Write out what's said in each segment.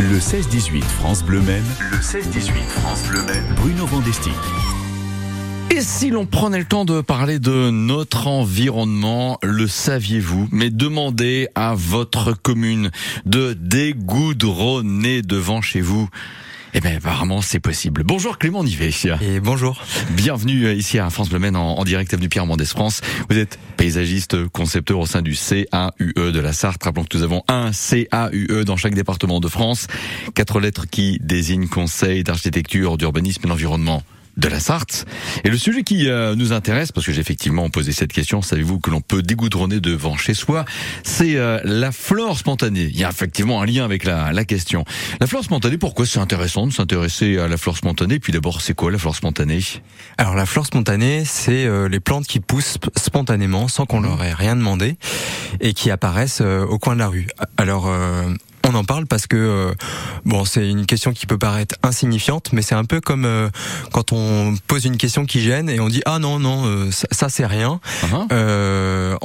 Le 16-18 France Bleu même. Le 16-18 France Bleu même. Bruno Vandestick. Et si l'on prenait le temps de parler de notre environnement, le saviez-vous Mais demandez à votre commune de dégoudronner devant chez vous. Eh bien, apparemment, c'est possible. Bonjour Clément Nivet. Et bonjour. Bienvenue ici à France Bleu en, en direct avenue Pierre Mendès France. Vous êtes paysagiste, concepteur au sein du CAUE de la Sarthe. Rappelons que nous avons un CAUE dans chaque département de France. Quatre lettres qui désignent Conseil d'architecture, d'urbanisme et d'environnement de la Sarthe. Et le sujet qui euh, nous intéresse, parce que j'ai effectivement posé cette question, savez-vous que l'on peut dégoudronner devant chez soi, c'est euh, la flore spontanée. Il y a effectivement un lien avec la, la question. La flore spontanée, pourquoi c'est intéressant de s'intéresser à la flore spontanée? Puis d'abord, c'est quoi la flore spontanée? Alors la flore spontanée, c'est euh, les plantes qui poussent spontanément sans qu'on leur ait rien demandé et qui apparaissent au coin de la rue. Alors on en parle parce que euh, bon, c'est une question qui peut paraître insignifiante, mais c'est un peu comme euh, quand on pose une question qui gêne et on dit ah non non euh, ça, ça c'est rien. Uh-huh.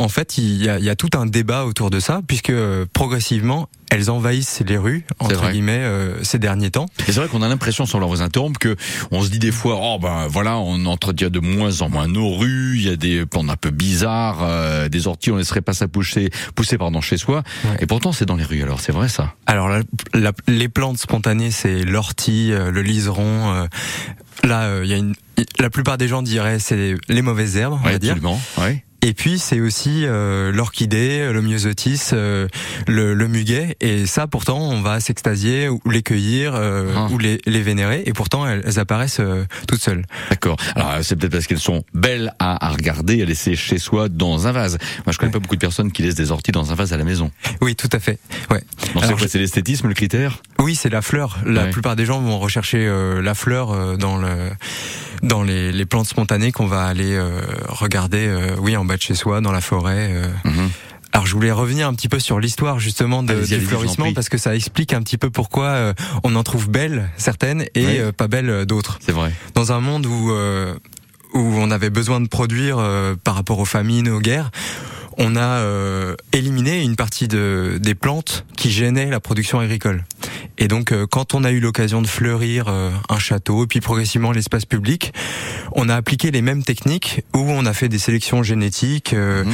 En fait, il y a, y a, tout un débat autour de ça puisque progressivement elles envahissent les rues entre guillemets euh, ces derniers temps. Et c'est vrai qu'on a l'impression, sans leur vous interrompre, que on se dit des fois, oh ben voilà, on entretient de moins en moins nos rues, il y a des plantes un peu bizarres, euh, des orties, on laisserait pas ça pousser, pousser pardon chez soi. Et pourtant, c'est dans les rues. Alors, c'est vrai ça Alors, la, les plantes spontanées, c'est l'ortie, euh, le liseron. là, il y a une, la plupart des gens diraient c'est les mauvaises herbes, on va dire. Ouais. Et puis c'est aussi euh, l'orchidée, le myosotis, euh, le, le, muguet. Et ça, pourtant, on va s'extasier ou les cueillir euh, ah. ou les, les, vénérer. Et pourtant, elles, elles apparaissent euh, toutes seules. D'accord. Alors c'est peut-être parce qu'elles sont belles à, à, regarder, à laisser chez soi dans un vase. Moi, je connais pas beaucoup de personnes qui laissent des orties dans un vase à la maison. Oui, tout à fait. Ouais. C'est l'esthétisme, le critère Oui, c'est la fleur. La plupart des gens vont rechercher la fleur dans le dans les, les plantes spontanées qu'on va aller regarder. oui, en bas de chez soi, dans la forêt. Euh. Mhm. Alors je voulais revenir un petit peu sur l'histoire justement de, du fleurissement parce que ça explique un petit peu pourquoi euh, on en trouve belles certaines et euh, pas belles d'autres. C'est vrai. Dans un monde où où on avait besoin de produire par rapport aux famines, aux guerres, on a éliminé une partie de, des plantes qui gênaient la production agricole. Et donc, euh, quand on a eu l'occasion de fleurir euh, un château, et puis progressivement l'espace public, on a appliqué les mêmes techniques où on a fait des sélections génétiques. Euh, mmh.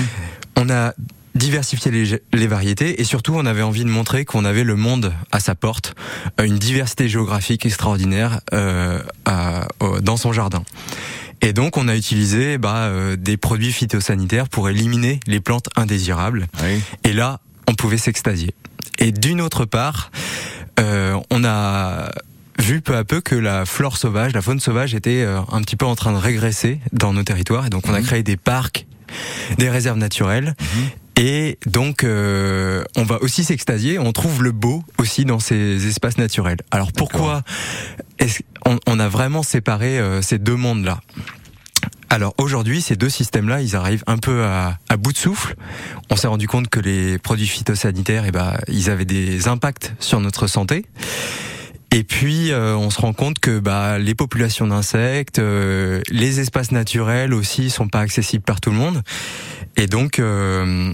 On a diversifié les, les, variétés et surtout on avait envie de montrer qu'on avait le monde à sa porte, une diversité géographique extraordinaire euh, à, dans son jardin. Et donc on a utilisé bah, des produits phytosanitaires pour éliminer les plantes indésirables. Oui. Et là, on pouvait s'extasier. Et d'une autre part, euh, on a vu peu à peu que la flore sauvage, la faune sauvage était euh, un petit peu en train de régresser dans nos territoires et donc on a mhm. créé des parcs, des réserves naturelles mhm. Et donc, euh, on va aussi s'extasier. On trouve le beau aussi dans ces espaces naturels. Alors pourquoi est on, on, a vraiment séparé ces deux mondes-là? Alors aujourd'hui, ces deux systèmes-là, ils arrivent un peu à, à bout de souffle. On s'est rendu compte que les produits phytosanitaires, eh ben, ils avaient des impacts sur notre santé. Et puis, euh, on se rend compte que bah, les populations d'insectes, euh, les espaces naturels aussi, sont pas accessibles par tout le monde. Et donc, euh,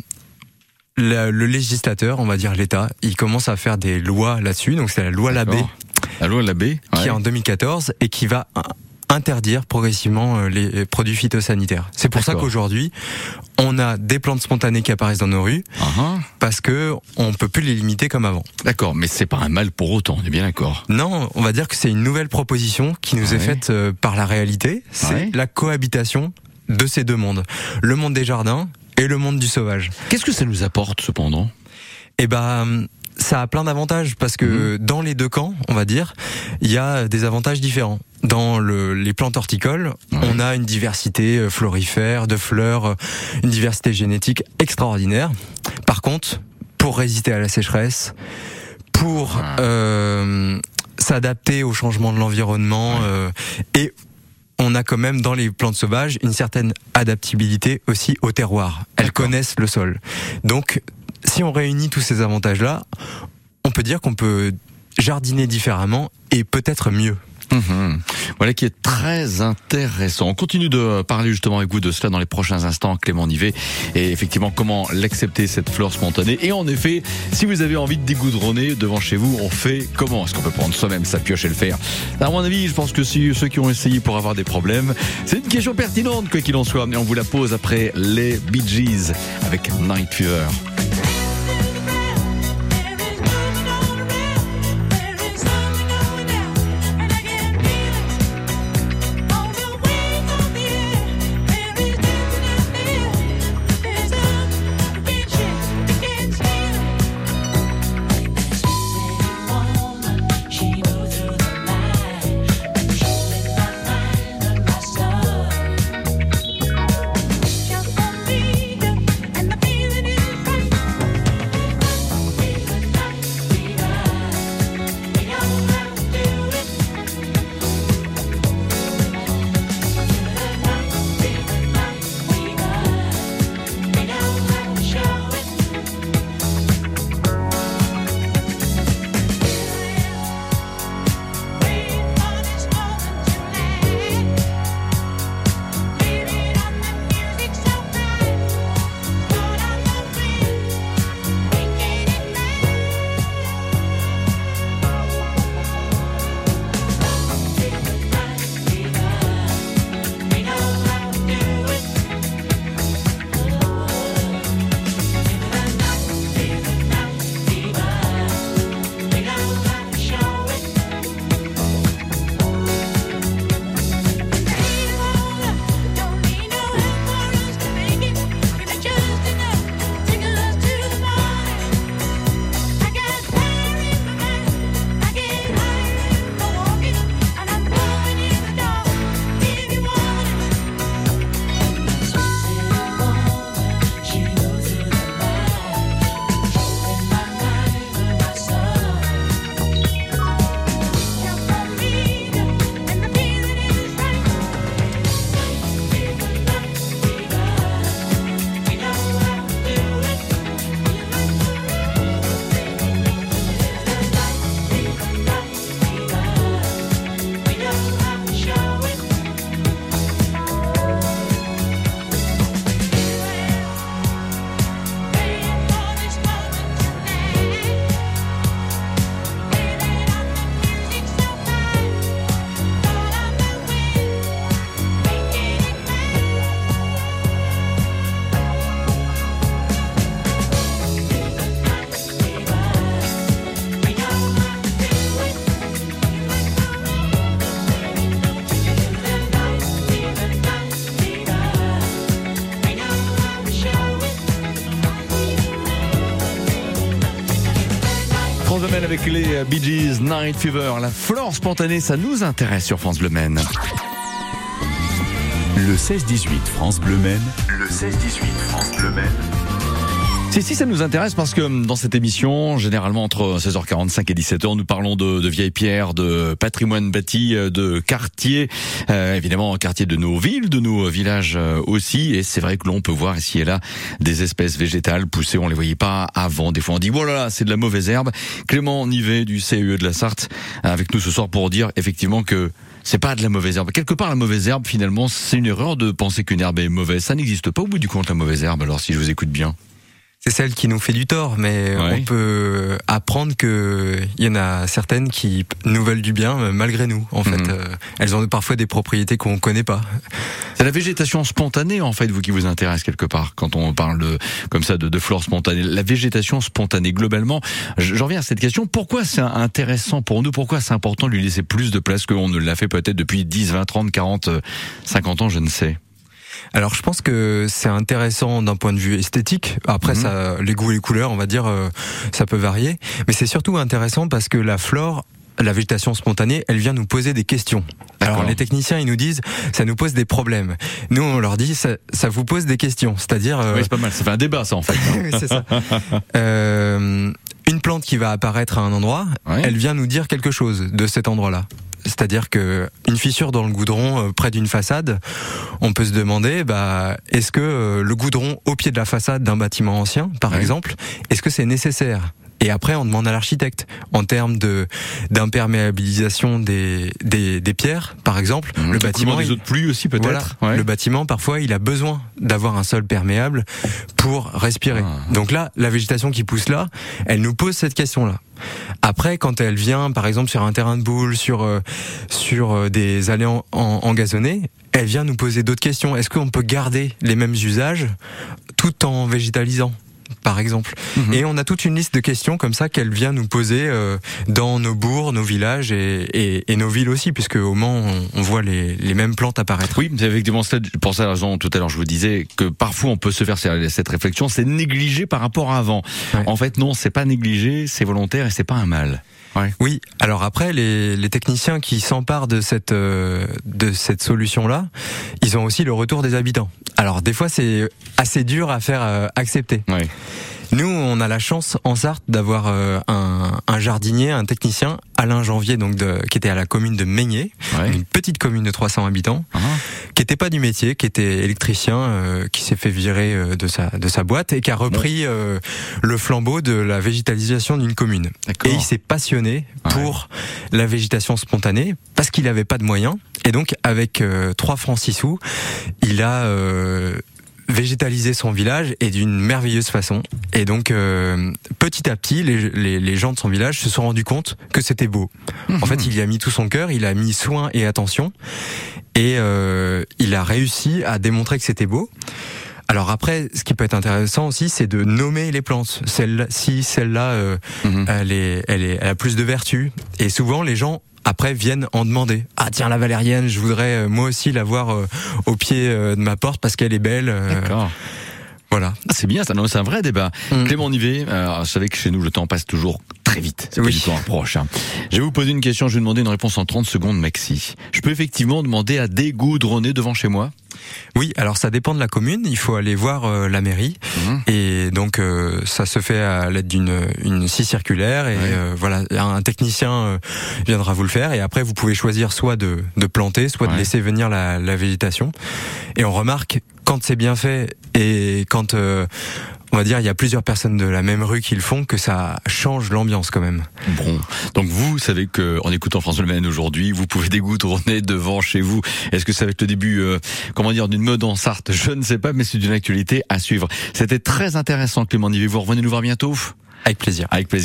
le, le, législateur, on va dire l'État, il commence à faire des lois là-dessus. Donc, c'est la loi Labbé. La loi Labbé, qui est en 2014 et qui va interdire progressivement euh, les produits phytosanitaires. C'est pour ça qu'aujourd'hui, on a des plantes spontanées qui apparaissent dans nos rues uh-huh. parce que on peut plus les limiter comme avant. D'accord, mais c'est pas un mal pour autant, on est bien d'accord. Non, on va dire que c'est une nouvelle proposition qui nous est faite euh, par la réalité. C'est la cohabitation de ces deux mondes, le monde des jardins et le monde du sauvage. Qu'est-ce que ça nous apporte cependant? Eh ben ça a plein d'avantages parce que mhm. dans les deux camps, on va dire, il y a des avantages différents. Dans le, les plantes horticoles, on a une diversité euh, florifère, de fleurs, euh, une diversité génétique extraordinaire. Par contre, pour résister à la sécheresse, pour euh, s'adapter au changement de l'environnement euh, et on a quand même dans les plantes sauvages une certaine adaptabilité aussi au terroir. Elles connaissent le sol. Donc si on réunit tous ces avantages-là, on peut dire qu'on peut jardiner différemment et peut-être mieux. Mhm. Voilà qui est très intéressant. On continue de parler justement avec vous de cela dans les prochains instants, Clément Nivet, et effectivement comment l'accepter cette flore spontanée. Et en effet, si vous avez envie de dégoudronner devant chez vous, on fait comment? Est-ce qu'on peut prendre soi-même sa pioche et le faire? À mon avis, je pense que si ceux qui ont essayé pour avoir des problèmes, c'est une question pertinente quoi qu'il en soit. Mais on vous la pose après les Bee Gees avec Night Fever. Avec les Bee Gees, Night Fever, la flore spontanée, ça nous intéresse sur France Bleu Maine. Le 16-18 France Bleu Maine. Le 16-18 France Bleu Maine. Si, si, ça nous intéresse parce que hum, dans cette émission, généralement entre 16h45 et 17h, nous parlons de, de vieilles pierres, de patrimoine bâti, euh, de quartiers, euh, évidemment quartiers de nos villes, de nos villages euh, aussi. Et c'est vrai que l'on peut voir ici et là des espèces végétales poussées, on les voyait pas avant. Des fois on dit, voilà, là, c'est de la mauvaise herbe. Clément Nivet du CEE de la Sarthe avec nous ce soir pour dire effectivement que c'est pas de la mauvaise herbe. Quelque part, la mauvaise herbe, finalement, c'est une erreur de penser qu'une herbe est mauvaise. Ça n'existe pas au bout du compte, la mauvaise herbe, alors si je vous écoute bien c'est celle qui nous fait du tort, mais on peut apprendre que il y en a certaines qui nous veulent du bien euh, malgré nous. En fait, mhm. euh, elles ont parfois des propriétés qu'on connaît pas. C'est la végétation spontanée en fait, vous qui vous intéresse quelque part quand on parle de, comme ça de, de flore spontanée. La végétation spontanée globalement. J'en reviens à cette question. Pourquoi c'est intéressant pour nous? Pourquoi c'est important de lui laisser plus de place qu'on ne l'a fait peut-être depuis 10, 20, 30, 40, 50 ans, je ne sais? Alors je pense que c'est intéressant d'un point de vue esthétique. Après mhm. ça, les goûts et les couleurs, on va dire, euh, ça peut varier. Mais c'est surtout intéressant parce que la flore la végétation spontanée, elle vient nous poser des questions. Alors les techniciens, ils nous disent, ça nous pose des problèmes. Nous, on leur dit, ça, ça vous pose des questions. C'est-à-dire... Euh, oui, c'est pas mal, ça fait un débat ça en fait. c'est ça. Euh, une plante qui va apparaître à un endroit, elle vient nous dire quelque chose de cet endroit-là. C'est-à-dire que une fissure dans le goudron euh, près d'une façade, on peut se demander, bah, est-ce que euh, le goudron au pied de la façade d'un bâtiment ancien, par exemple, est-ce que c'est nécessaire Et après, on demande à l'architecte en termes de d'imperméabilisation des, des, des pierres, par exemple. Mmh. Le bâtiment, des autres pluies aussi peut-être. Voilà, Le bâtiment, parfois, il a besoin d'avoir un sol perméable pour respirer. Ah. Donc là, la végétation qui pousse là, elle nous pose cette question-là. Après, quand elle vient, par exemple, sur un terrain de boule, sur euh, sur euh, des allées en, en, engazonnées, elle vient nous poser d'autres questions. Est-ce qu'on peut garder les mêmes usages tout en végétalisant? Par exemple. Mhm. Et on a toute une liste de questions comme ça qu'elle vient nous poser euh, dans nos bourgs, nos villages et, et, et, nos villes aussi, puisque au Mans, on, on voit les, les, mêmes plantes apparaître. Oui, c'est effectivement pour ça raison tout à l'heure je vous disais que parfois on peut se faire cette réflexion, c'est négligé par rapport à avant. Ouais. En fait non, c'est pas négligé, c'est volontaire et c'est pas un mal. Ouais. Oui. Alors après, les, les techniciens qui s'emparent de cette euh, de cette solution là, ils ont aussi le retour des habitants. Alors des fois, c'est assez dur à faire euh, accepter. Ouais. Nous, on a la chance en Sarthe d'avoir euh, un, un, jardinier, un technicien, Alain Janvier, donc de, qui était à la commune de Meigné, ouais. une petite commune de 300 habitants, uh -huh. qui était pas du métier, qui était électricien, euh, qui s'est fait virer euh, de sa de sa boîte et qui a repris le flambeau de la végétalisation d'une commune. Et il s'est passionné pour ouais. la végétation spontanée parce qu'il n'avait pas de moyens. Et donc, avec 3 francs 6 sous, il a végétaliser son village et d'une merveilleuse façon. Et donc, euh, petit à petit, les, les, les, gens de son village se sont rendus compte que c'était beau. En fait, il y a mis tout son cœur, il a mis soin et attention, et euh, il a réussi à démontrer que c'était beau. Alors après, ce qui peut être intéressant aussi, c'est de nommer les plantes. Celle si celle-là, euh, mmh. elle, est, elle, est, elle a plus de vertus. Et souvent, les gens après viennent en demander. Ah tiens la valérienne, je voudrais euh, moi aussi la voir euh, au pied euh, de ma porte parce qu'elle est belle. D'accord. Voilà. Ah, c'est bien, ça, c'est un vrai débat. Mmh. Clément Nivet, alors, je savais que chez nous le temps passe toujours très vite. C'est oui. du temps approche. Hein. Je vais vous poser une question, je vais demander une réponse en 30 secondes maxi. Je peux effectivement demander à dégoudronner devant chez moi? Oui, alors ça dépend de la commune. Il faut aller voir euh, la mairie mmh. et donc euh, ça se fait à l'aide d'une une scie circulaire et euh, voilà un technicien euh, viendra vous le faire et après vous pouvez choisir soit de, de planter, soit de laisser venir la, la végétation. Et on remarque quand c'est bien fait et quand euh, on va dire il y a plusieurs personnes de la même rue qui le font que ça change l'ambiance quand même. Bon, donc vous savez que en écoutant François Le Maine aujourd'hui, vous pouvez dégoudronner devant chez vous. Est-ce que ça va être le début, euh, comment dire, d'une mode en Sarthe? Je ne sais pas, mais c'est une actualité à suivre. C'était très intéressant, Clément Nivet. Vous revenez nous voir bientôt? Avec plaisir. Avec plaisir.